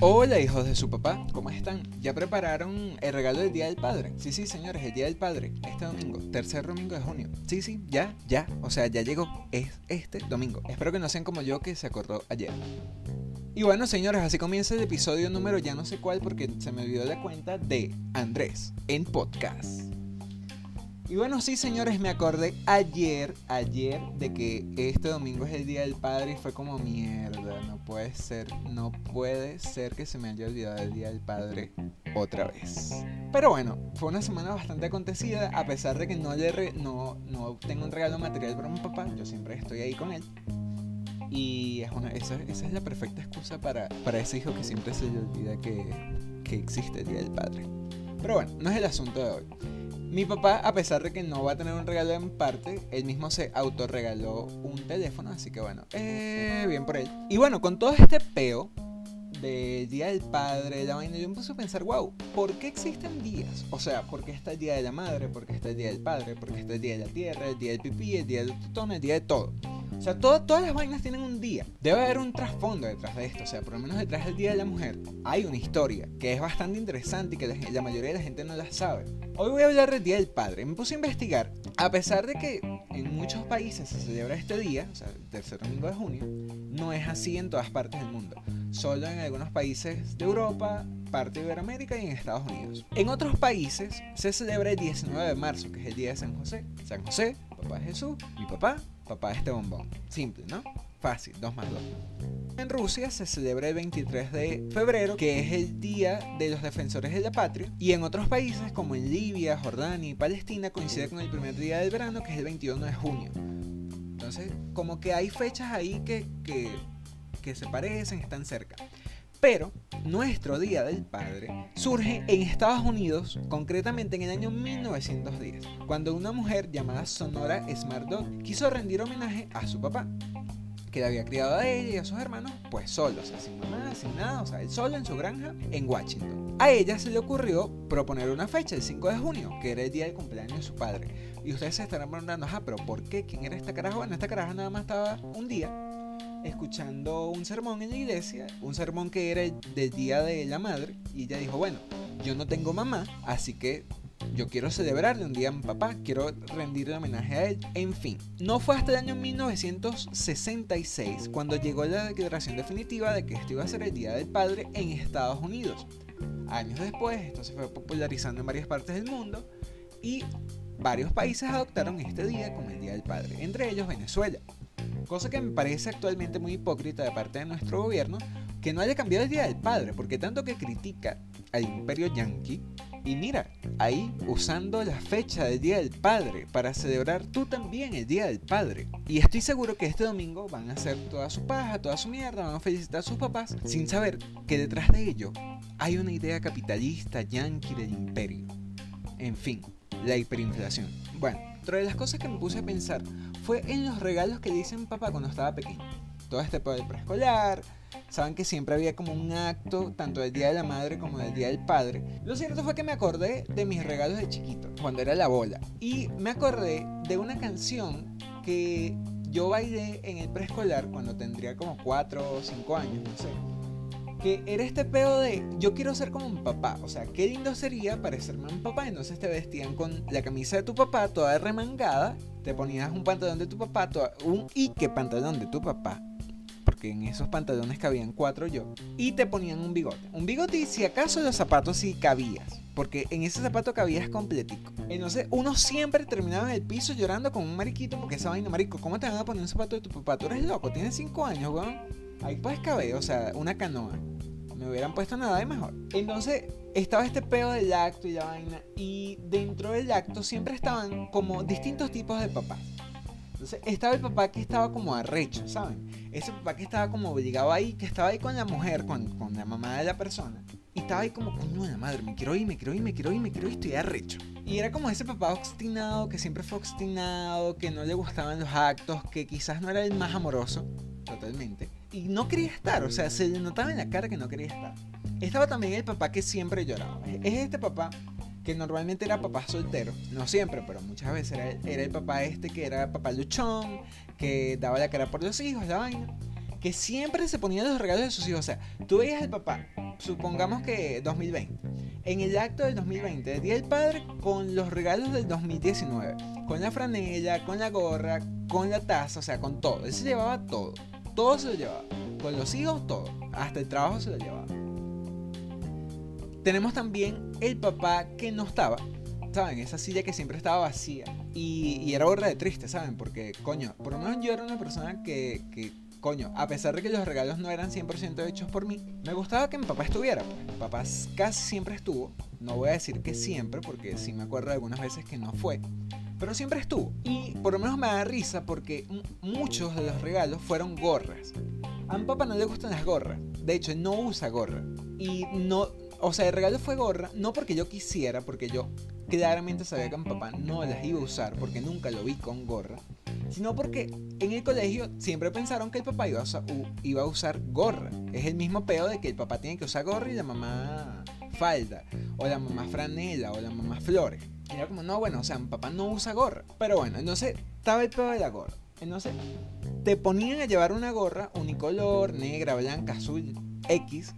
Hola hijos de su papá, ¿cómo están? ¿Ya prepararon el regalo del Día del Padre? Sí, sí, señores, el Día del Padre, este domingo, tercer domingo de junio. Sí, sí, ya, ya, o sea, ya llegó, es este domingo. Espero que no sean como yo que se acordó ayer. Y bueno, señores, así comienza el episodio número ya no sé cuál porque se me olvidó la cuenta de Andrés en podcast. Y bueno, sí, señores, me acordé ayer, ayer, de que este domingo es el Día del Padre y fue como mierda, no puede ser, no puede ser que se me haya olvidado el Día del Padre otra vez. Pero bueno, fue una semana bastante acontecida, a pesar de que no, le no, no tengo un regalo material para mi papá, yo siempre estoy ahí con él. Y es una, esa, esa es la perfecta excusa para, para ese hijo que siempre se le olvida que, que existe el Día del Padre. Pero bueno, no es el asunto de hoy. Mi papá, a pesar de que no va a tener un regalo en parte, él mismo se autorregaló un teléfono, así que bueno, eh, bien por él. Y bueno, con todo este peo del Día del Padre, la vaina, yo me puse a pensar, wow, ¿por qué existen días? O sea, ¿por qué está el Día de la Madre? ¿Por qué está el Día del Padre? ¿Por qué está el Día de la Tierra? ¿El Día del Pipí? ¿El Día del Tutón? ¿El Día de todo? O sea, todas las vainas tienen un día. Debe haber un trasfondo detrás de esto. O sea, por lo menos detrás del Día de la Mujer hay una historia que es bastante interesante y que la, mayoría de la gente no la sabe. Hoy voy a hablar del Día del Padre. Me puse a investigar. A pesar de que en muchos países se celebra este día, o sea, el tercer domingo de junio, no es así en todas partes del mundo. Solo en algunos países de Europa, parte de Iberoamérica y en Estados Unidos. En otros países se celebra el 19 de marzo, que es el día de San José. San José, papá Jesús, mi papá, papá de este bombón. Simple, ¿no? Fácil, 2 más 2. En Rusia se celebra el 23 de febrero, que es el Día de los Defensores de la Patria. Y en otros países, como en Libia, Jordania y Palestina, coincide con el primer día del verano, que es el 21 de junio. Entonces, como que hay fechas ahí que, que, que se parecen, están cerca. Pero nuestro Día del Padre surge en Estados Unidos, concretamente en el año 1910, cuando una mujer llamada Sonora Smart Dog quiso rendir homenaje a su papá, que la había criado a ella y a sus hermanos, pues solos, sin mamá, sin nada, o sea, solo en su granja en Washington. A ella se le ocurrió proponer una fecha, el 5 de junio, que era el día del cumpleaños de su padre. Y ustedes se estarán preguntando, ah, pero ¿por qué? ¿Quién era esta carajo? Bueno, esta caraja nada más estaba un día escuchando un sermón en la iglesia, un sermón que era del Día de la Madre, y ella dijo, bueno, yo no tengo mamá, así que yo quiero celebrarle un día a mi papá, quiero rendirle homenaje a él, en fin. No fue hasta el año 1966 cuando llegó la declaración definitiva de que esto iba a ser el Día del Padre en Estados Unidos. Años después, esto se fue popularizando en varias partes del mundo y varios países adoptaron este día como el Día del Padre, entre ellos Venezuela. Cosa que me parece actualmente muy hipócrita de parte de nuestro gobierno que no haya cambiado el Día del Padre, porque tanto que critica al imperio yanqui, y mira, ahí usando la fecha del Día del Padre para celebrar tú también el Día del Padre. Y estoy seguro que este domingo van a hacer toda su paja, toda su mierda, van a felicitar a sus papás, sin saber que detrás de ello hay una idea capitalista yanqui del imperio. En fin, la hiperinflación. Bueno, otra de las cosas que me puse a pensar fue en los regalos que le hice papá cuando estaba pequeño. Todo este poder preescolar, saben que siempre había como un acto, tanto del Día de la Madre como del Día del Padre. Lo cierto fue que me acordé de mis regalos de chiquito, cuando era la bola. Y me acordé de una canción que yo bailé en el preescolar cuando tendría como 4 o 5 años, no sé que era este pedo de yo quiero ser como un papá. O sea, qué lindo sería parecerme a un papá. Entonces te vestían con la camisa de tu papá toda remangada, te ponías un pantalón de tu papá, un Ike pantalón de tu papá. Porque en esos pantalones cabían cuatro yo. Y te ponían un bigote. Un bigote y si acaso los zapatos sí cabías. Porque en ese zapato cabías completico. Entonces uno siempre terminaba en el piso llorando con un mariquito. Porque esa vaina, marico, ¿cómo te van a poner un zapato de tu papá? Tú eres loco, tienes cinco años, weón. Ahí puedes caber, o sea, una canoa. Me hubieran puesto nada de mejor. Entonces, estaba este pedo del acto y la vaina. Y dentro del acto siempre estaban como distintos tipos de papás. Entonces, estaba el papá que estaba como arrecho, ¿saben? Ese papá que estaba como obligado ahí, que estaba ahí con la mujer, con, con la mamá de la persona. Y estaba ahí como, coño de madre, me quiero ir, me quiero ir, me quiero ir, me quiero ir, estoy arrecho. Y era como ese papá obstinado, que siempre fue obstinado, que no le gustaban los actos, que quizás no era el más amoroso, totalmente y no quería estar, o sea, se notaba en la cara que no quería estar. Estaba también el papá que siempre lloraba. Es este papá que normalmente era papá soltero, no siempre, pero muchas veces era, era el papá este que era papá luchón, que daba la cara por los hijos, la vaina. que siempre se ponían los regalos de sus hijos. O sea, tú veías al papá, supongamos que 2020, en el acto del 2020, el Día del Padre, con los regalos del 2019, con la franela, con la gorra, con la taza, o sea, con todo. Él se llevaba todo, todo se lo llevaba. Con los hijos, todo, hasta el trabajo se lo llevaba. Tenemos también el papá que no estaba, ¿saben? Esa silla que siempre estaba vacía. Y, era borra de triste, ¿saben? Porque, coño, por lo menos yo era una persona que, que coño, a pesar de que los regalos no eran 100% hechos por mí, me gustaba que mi papá estuviera. Pues. Mi papá casi siempre estuvo. No voy a decir que siempre, porque sí me acuerdo de algunas veces que no fue. Pero siempre estuvo. Y por lo menos me da risa porque muchos de los regalos fueron gorras. A mi papá no le gustan las gorras. De hecho, no usa gorra. Y no, o sea, el regalo fue gorra, no porque yo quisiera, porque yo claramente sabía que mi papá no las iba a usar, porque nunca lo vi con gorra, sino porque en el colegio siempre pensaron que el papá iba a, usar, iba a usar gorra. Es el mismo pedo de que el papá tiene que usar gorra y la mamá falda, o la mamá franela, o la mamá flores. Y era como, no, bueno, o sea, mi papá no usa gorra. Pero bueno, entonces estaba el pedo de la gorra. Entonces, te ponían a llevar una gorra unicolor, negra, blanca, azul, X,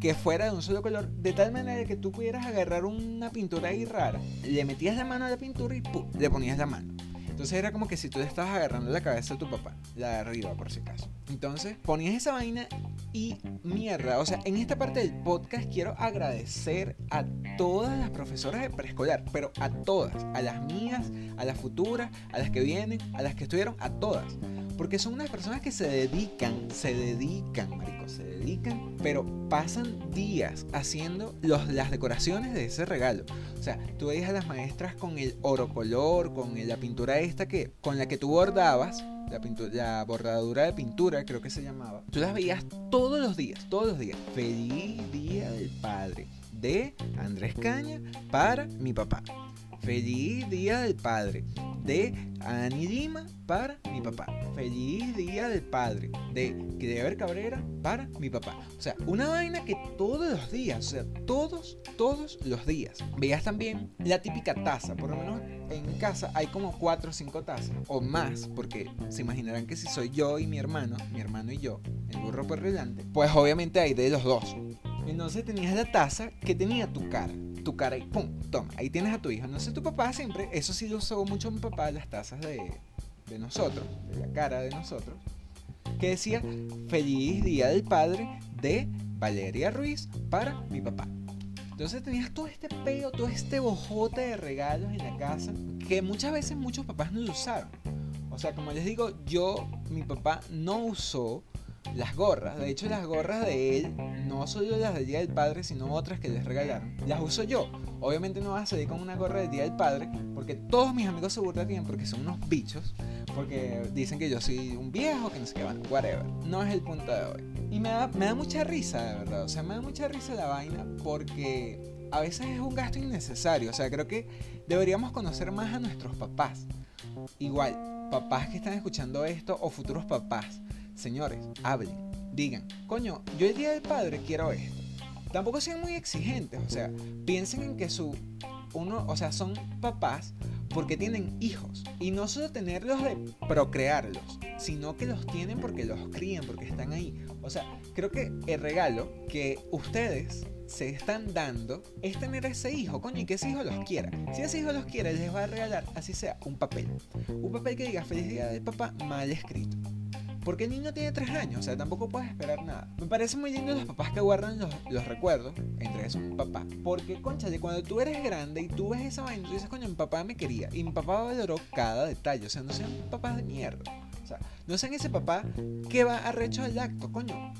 que fuera de un solo color, de tal manera que tú pudieras agarrar una pintura ahí rara, le metías la mano a la pintura y le ponías la mano. Entonces era como que si tú le estabas agarrando la cabeza de tu papá, la de arriba por si acaso. Entonces ponías esa vaina y mierda. O sea, en esta parte del podcast quiero agradecer a todas las profesoras de preescolar, pero a todas, a las mías, a las futuras, a las que vienen, a las que estuvieron, a todas. Porque son unas personas que se dedican, se dedican, marico, se dedican, pero pasan días haciendo los, las decoraciones de ese regalo. O sea, tú veías a las maestras con el oro color, con la pintura esta que, con la que tú bordabas, la, pintura, la bordadura de pintura, creo que se llamaba. Tú las veías todos los días, todos los días. Feliz Día del Padre de Andrés Caña para mi papá. Feliz Día del Padre de Ani Lima para mi papá. Feliz Día del Padre de Greber Cabrera para mi papá. O sea, una vaina que todos los días, o sea, todos, todos los días. Veías también la típica taza, por lo menos en casa hay como cuatro o cinco tazas o más, porque se imaginarán que si soy yo y mi hermano, mi hermano y yo, el burro por delante, pues obviamente hay de los dos. Entonces tenías la taza que tenía tu cara. Tu cara y pum, toma, ahí tienes a tu hijo. Entonces tu papá siempre, eso sí lo usó mucho mi papá, las tazas de, de nosotros, de la cara de nosotros, que decía Feliz Día del Padre de Valeria Ruiz para mi papá. Entonces tenías todo este peo, todo este bojote de regalos en la casa que muchas veces muchos papás no lo usaron. O sea, como les digo, yo, mi papá no usó las gorras. De hecho, las gorras de él, no solo las del Día del Padre, sino otras que les regalaron, las uso yo. Obviamente no vas a salir con una gorra del Día del Padre, porque todos mis amigos se burlan porque son unos bichos, porque dicen que yo soy un viejo, que no sé qué, van, whatever. No es el punto de hoy. Y me da, me da mucha risa, de verdad. O sea, me da mucha risa la vaina porque a veces es un gasto innecesario. O sea, creo que deberíamos conocer más a nuestros papás. Igual, papás que están escuchando esto o futuros papás Señores, hablen, digan, coño, yo el día del padre quiero esto. Tampoco sean muy exigentes, o sea, piensen en que su uno, o sea, son papás porque tienen hijos y no solo tenerlos de procrearlos, sino que los tienen porque los crían, porque están ahí. O sea, creo que el regalo que ustedes se están dando es tener ese hijo, coño, y que ese hijo los quiera. Si ese hijo los quiere, les va a regalar, así sea, un papel. Un papel que diga feliz día del papá mal escrito. Porque el niño tiene tres años, o sea, tampoco puedes esperar nada. Me parece muy lindo los papás que guardan los, recuerdos, entre esos papá. Porque, concha, de cuando tú eres grande y tú ves esa vaina, tú dices, coño, mi papá me quería. Y mi papá valoró cada detalle. O sea, no sean papás de mierda. O sea, no sean ese papá que va arrecho al acto, coño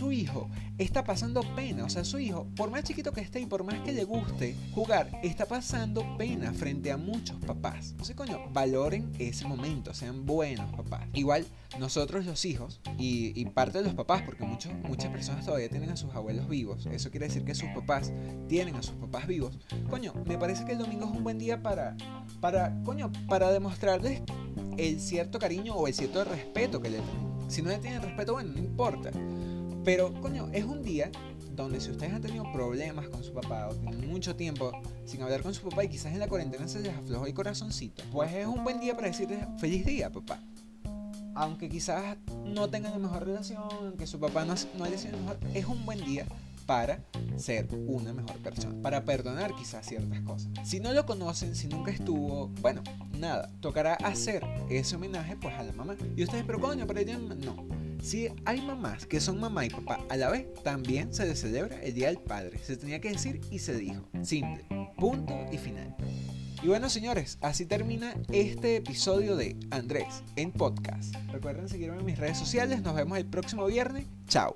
su hijo está pasando pena. O sea, su hijo, por más chiquito que esté y por más que le guste jugar, está pasando pena frente a muchos papás. Sé, coño, valoren ese momento, sean buenos papás. Igual, nosotros los hijos, y, parte de los papás, porque muchos, muchas personas todavía tienen a sus abuelos vivos, eso quiere decir que sus papás tienen a sus papás vivos. Coño, me parece que el domingo es un buen día para, para, coño, para demostrarles el cierto cariño o el cierto respeto que le tienen. Si no le tienen respeto, bueno, no importa. Pero, coño, es un día donde si ustedes han tenido problemas con su papá o tienen mucho tiempo sin hablar con su papá y quizás en la cuarentena se les aflojó el corazoncito, pues es un buen día para decirles feliz día, papá. aunque quizás no tengan la mejor relación, aunque su papá no, no haya sido mejor, es un buen día para ser una mejor persona, para perdonar quizás ciertas cosas. Si no lo conocen, si nunca estuvo, bueno, nada, tocará hacer ese homenaje pues a la mamá. Y ustedes, pero coño, pero ella no. Si hay mamás que son mamá y papá a la vez, también se celebra el Día del Padre. Se tenía que decir y se dijo. Simple. Punto y final. Y bueno, señores, así termina este episodio de Andrés en podcast. Recuerden seguirme en mis redes sociales. Nos vemos el próximo viernes. Chao.